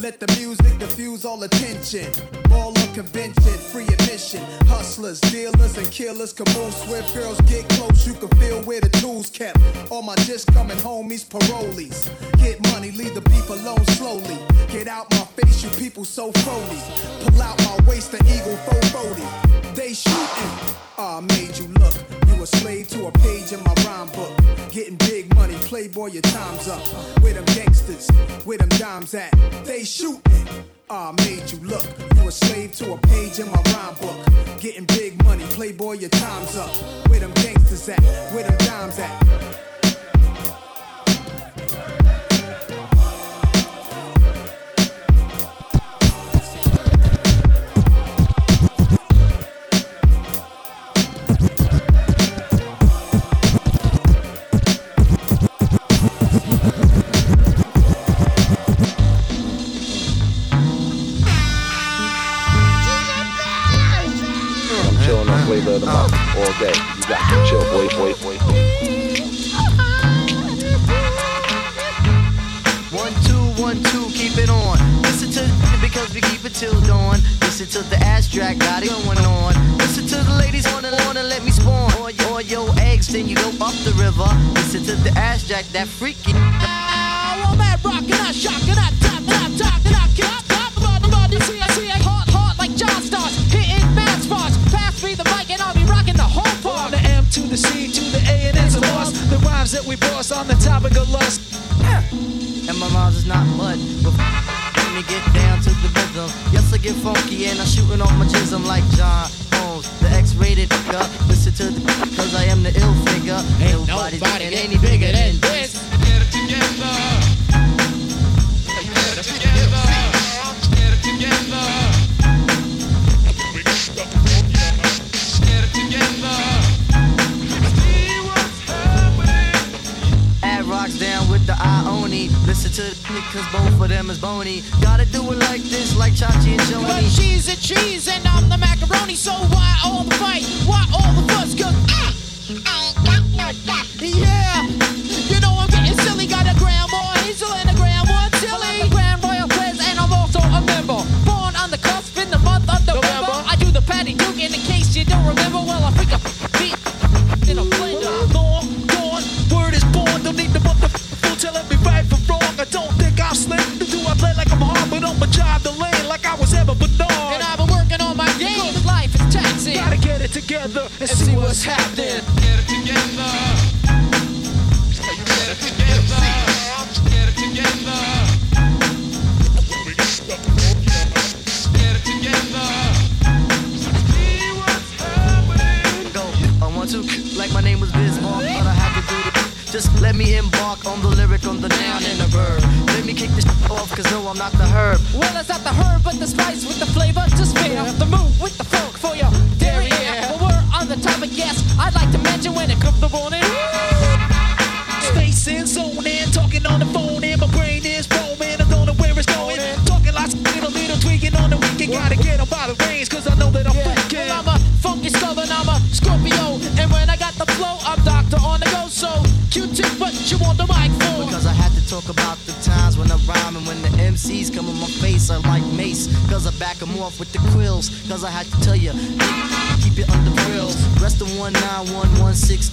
Let the music diffuse all attention. Ball of convention, free admission. Hustlers, dealers, and killers can move swift. Girls get close, you can feel where the tools kept. All my just coming homies, parolees. Get money, leave the beef alone slowly. Get out my face, you people so phony. Pull out my waist, the eagle 440. They shooting. Ah, I made you look. A slave to a page in my rhyme book. Getting big money, playboy, your time's up. Where them gangsters, where them dimes at? They shooting. Ah, I made you look. You a slave to a page in my rhyme book. Getting big money, playboy, your time's up. Where them gangsters at? Where them dimes at? All day. You got to chill, boy, boy, boy. One, two, one, two, keep it on. Listen to the because we keep it till dawn. Listen to the ass track, got it going on. Listen to the ladies on the lawn and let me spawn. Or, or your eggs, then you go up the river. Listen to the ass jack, that freaky. I'm mad rockin', I shockin', I tap, and I talk, and I get up, up, above, above, you see, I see, I hot, hot like John Stars, The that we boss on the topic of lust. And my rhymes is not mud, but let me get down to the rhythm. Yes, I get funky and I'm shooting on my jism like John Holmes, the X-rated nigga. Listen to the cause I am the ill figure. Ain't nobody getting any bigger than this. Add bony. Gotta do it like this, like Chachi and But Joanie. she's a cheese and I'm the macaroni, so why all the fight? Why all the fuss? Cause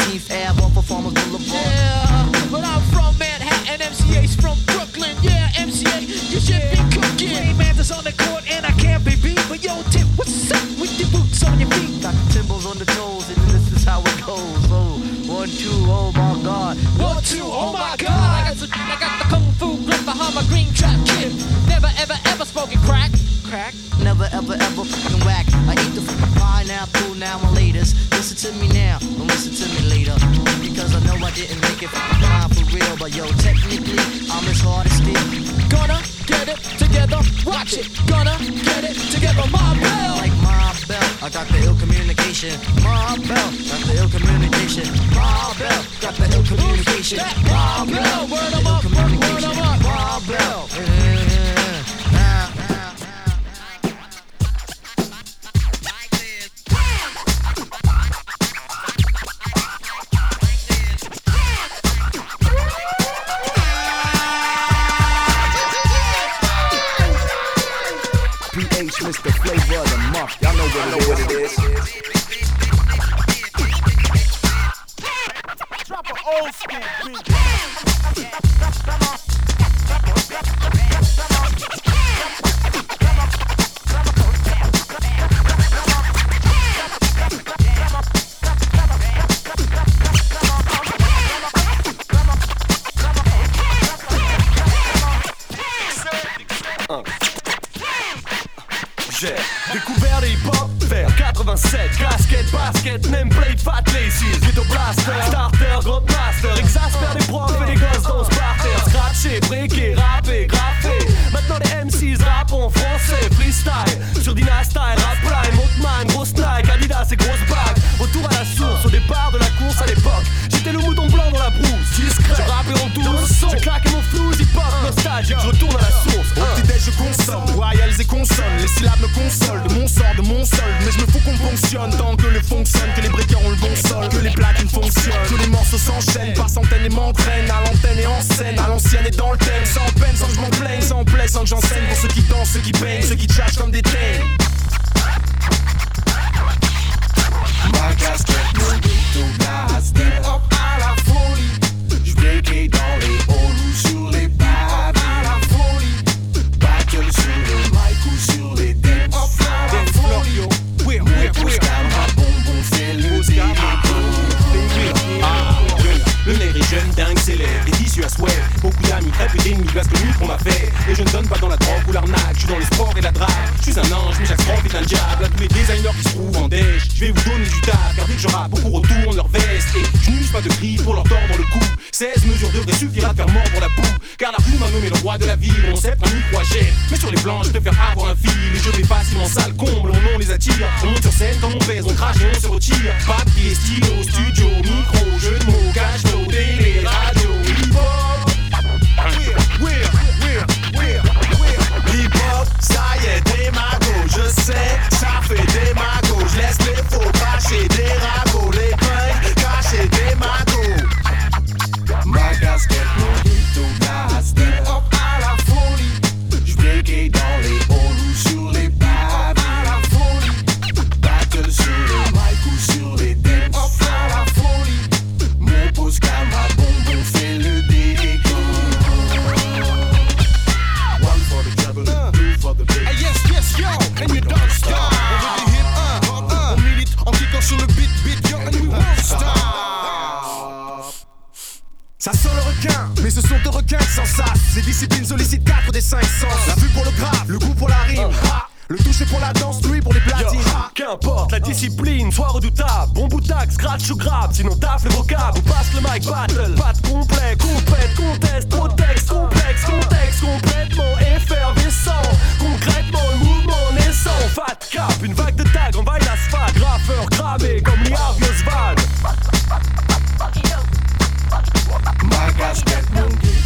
Chief Ave off of Farmers Boulevard. Yeah, but I'm from Manhattan, MCA's from Brooklyn. Yeah, MCA, you should be cooking. Wayne Mathers on the court, and I can't be beat. But yo, Tip, what's up with your boots on your feet? Got the timbals on the toes, and this is how it goes. Oh, one, two, oh my God. One, two, oh my God. I got, I got the kung fu grip behind my green trap kit. Never, ever, ever spoken crack. Crack. Never, ever, ever fucking whack. Fucking pineapple now and laters. Listen to me now, don't listen to me later. Because I know I didn't make it fine for real. But yo, technically, I'm as hard as steel. Gonna get it together, watch it. Gonna get it together, my bell. Like my bell, I got the ill communication. My bell, got the ill communication. My bell, got the ill communication. My bell, word ill up, word up. My bell. Syllabes me consolent, de mon sort, de mon sol Mais je me fous qu'on fonctionne, tant que le fonctionne Que les briqueurs ont le bon sol, que les platines fonctionnent Que les morceaux s'enchaînent, par centaines et m'entraînent À l'antenne et en scène, à l'ancienne et dans le thème Sans peine, sans que je m'en plaigne, sans plaie, sans que j'enseigne Pour ceux qui dansent, ceux qui peignent, ceux qui tchatchent comme des teignes Ma casquette, Hip hop à la folie. J'breakais dans les Et je ne donne pas dans la drogue ou l'arnaque, je suis dans le sport et la drague. Je suis un ange, mais chaque sport est un diable. À tous les designers qui se trouvent en déj, je vais vous donner du taf, car dès que je rappe, beaucoup retournent leur veste. Et je n'use pas de griffes pour leur tordre le cou. 16 mesures de vrai suffira de faire mordre la boue. Car la plume m'a nommé le roi de la ville, mon sceptre un micro achète. Mais sur les planches, je préfère avoir un fil. Et je vais facilement sale comble, on on les attire. On monte sur scène quand on pèse, on crache et on se retire. Papier, stylo, studio, micro, jeu de mots, cash disciplines sollicitent 4 des 5 sens. La vue pour le grave, le goût pour la rime. Ha le toucher pour la danse, lui pour les platines. Qu'importe la discipline, soit redoutable. Bon bout d'axe, scratch ou grave, sinon taf le vocable. On passe le mic battle, pas de complet, compète, conteste, trop de texte, complexe, contexte, complètement effervescent. Concrètement, le mouvement naissant. Fat cap, une vague de tags envahit l'asphalte. Graffeur cramé comme Harvey Oswald. Ma casquette, mon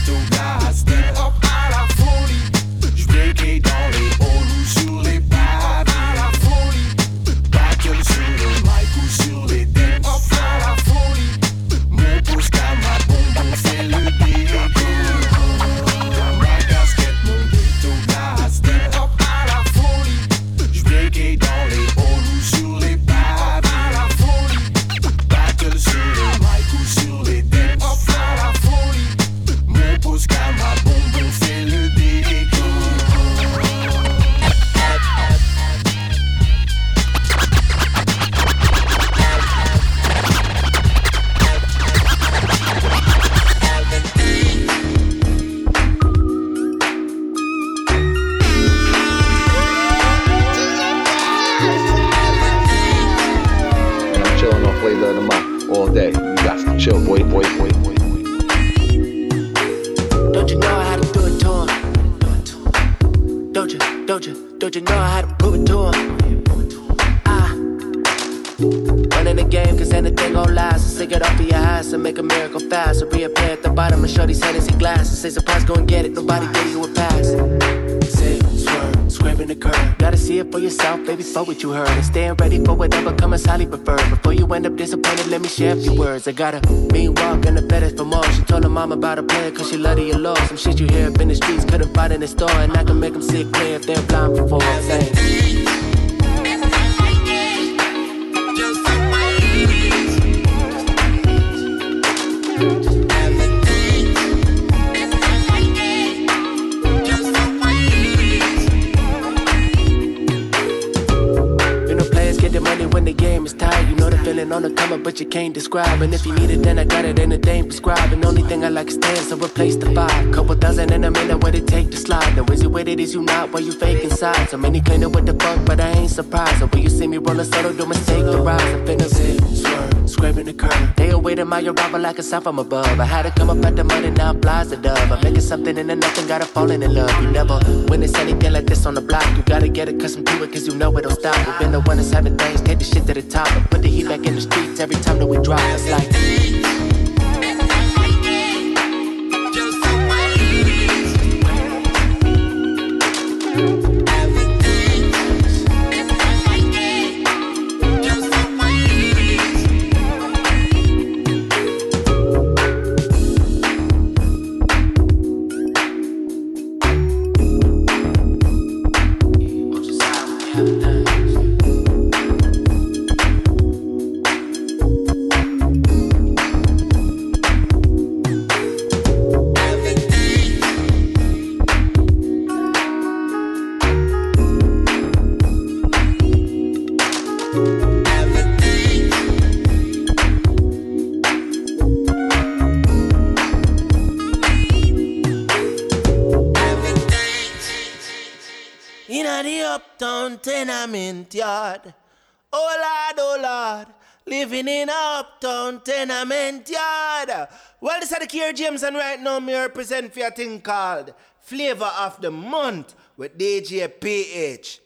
Running the game, cause anything gon' last. So sick it off of your ass and make a miracle fast. So reappear at the bottom and show these Hennessy glasses. Say surprise, go and get it. Nobody gave you a pass. Swerve, scraping the curb. Gotta see it for yourself, baby, for what you heard. And staying ready for whatever comes highly preferred. Before you end up disappointed, let me share a few words. I got a mean walk the better for more. She told her mom about a player cause she love the law. Some shit you hear up in the streets, couldn't find in the store. And I can make them sick clear if they're blind for four. Say, but you can't describe. And if you need it, then I got it, and it ain't prescribed. And only thing I like is staying, so replace the five. Couple thousand in a minute, what it take to slide. Now is you with it, is you not? Why you fake inside? So many claim it with the fuck, but I ain't surprised. So when you see me rollin' solo, don't mistake the rise. I'm finna swerve, scraping the curb. They awaited my arrival like a sign from above. I had to come up at the money, now flies the dove. I'm making something into nothing, gotta fall in love. You never it's anything like this on the block. You gotta get accustomed to it, cause you know it'll stop. We've been the one that's having things, take the shit to the top. And put the heat back in the streets every time that we drop. It's like. Uptown tenement yard. Oh Lord, oh Lord. Living in uptown tenement yard. Well, this is the Kier James, and right now me represent for a thing called Flavor of the Month with DJ PH.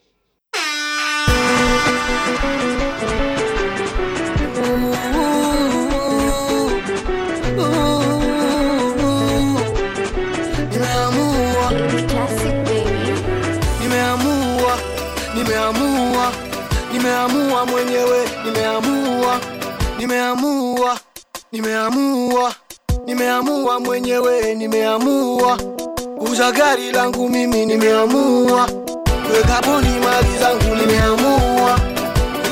Nimeamua mwenyewe, nimeamua, nimeamua, nimeamua, nimeamua mwenyewe, nimeamua. Uza gari langu mimi, nimeamua. Kuweka boni mali zangu, nimeamua.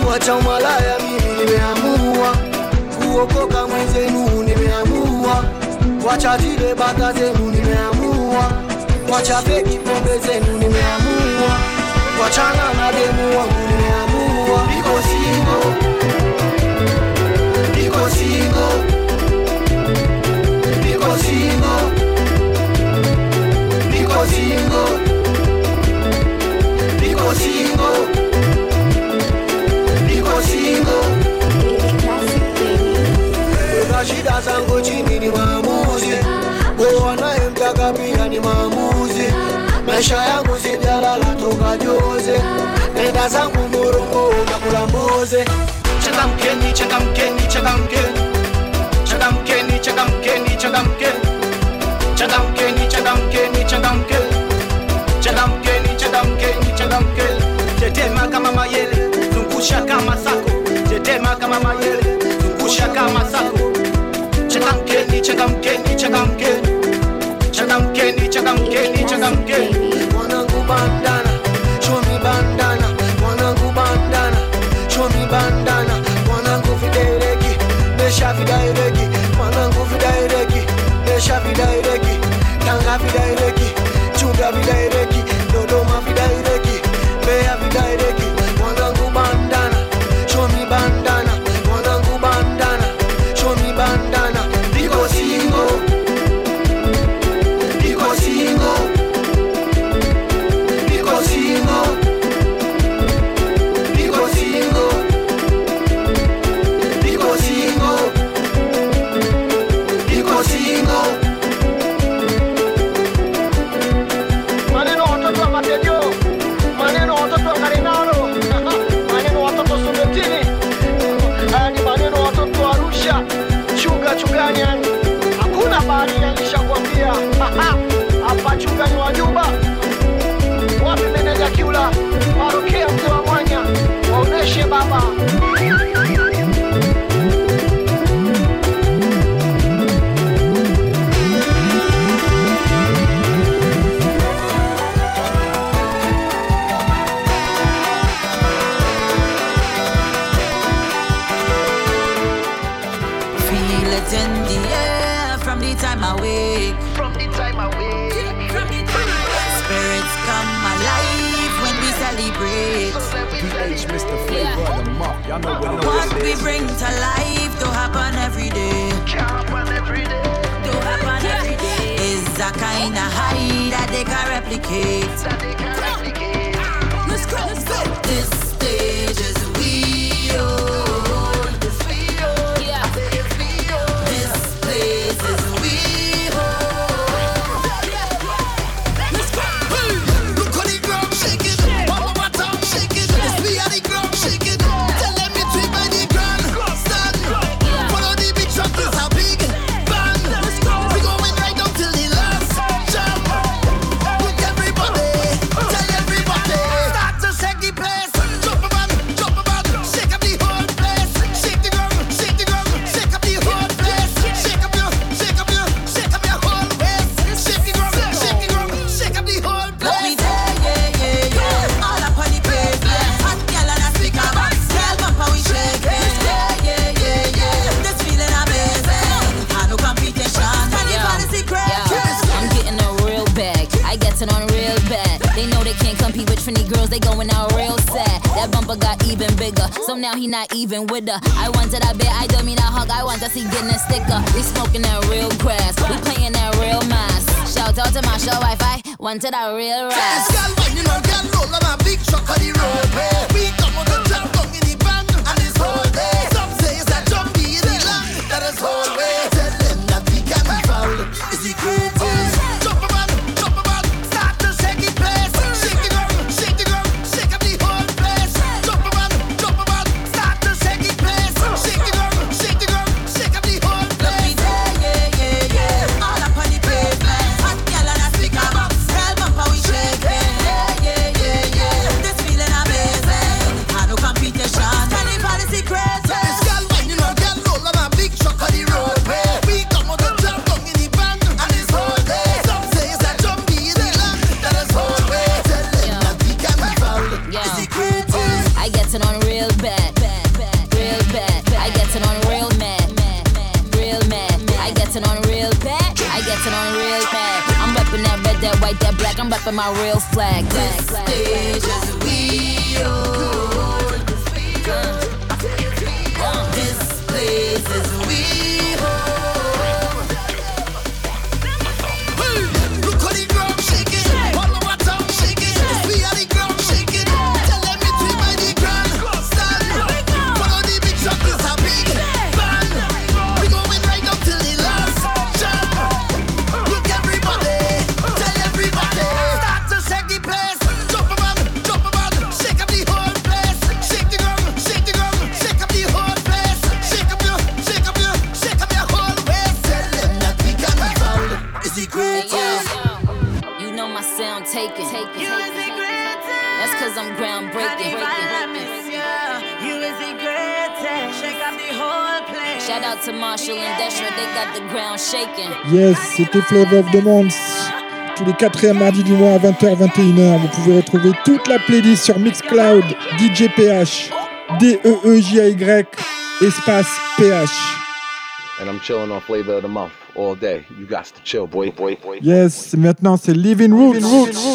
Kuacha umalaya mimi, nimeamua. Kuokoka mwenzenu, nimeamua. Wacha zile baka zenu, nimeamua. Wacha feki pombe zenu, nimeamua. Wachana na demu wangu, zangu chini ni ni Changamkeni, changamkeni, changamkeni Tetema kama mayele, zungusha kama sako. Tetema kama mayele, zungusha kama sako. Bandana, show me bandana, mwanangu bandana, show me bandana, mwanangu vidaireki, mesha vidaireki, mwanangu vidaireki, mesha vidaireki, tanga vidaireki, chuga vidaireki, streets. DH, Mr. Flavor of the Month. Y'all know what What we bring to life don't happen every day. Don't happen every day. Don't happen every day. Is a kind of high that they can replicate. That they can replicate. Let's go, let's go. This day. now, he not even with her. I wanted a bit, I don't mean a hug, I want to see getting a sticker. We smoking that real grass, we playing that real mass. Shout out to my show Wi-Fi, wanted a real rap. Girl, girl, my big truck on the road. We come on the the band, and it's day. Some say it's a jumpy in the land, that is whole way. my real Yes, c'était Flavor of the Month. Tous les quatrièmes mardis du mois à 20h, 21h. Vous pouvez retrouver toute la playlist sur Mixcloud, DJPH, D-E-E-J-A-Y, espace PH. And I'm chilling on Flavor of the Month all day. You chill, boy, boy, boy. Yes, maintenant c'est Living Roots.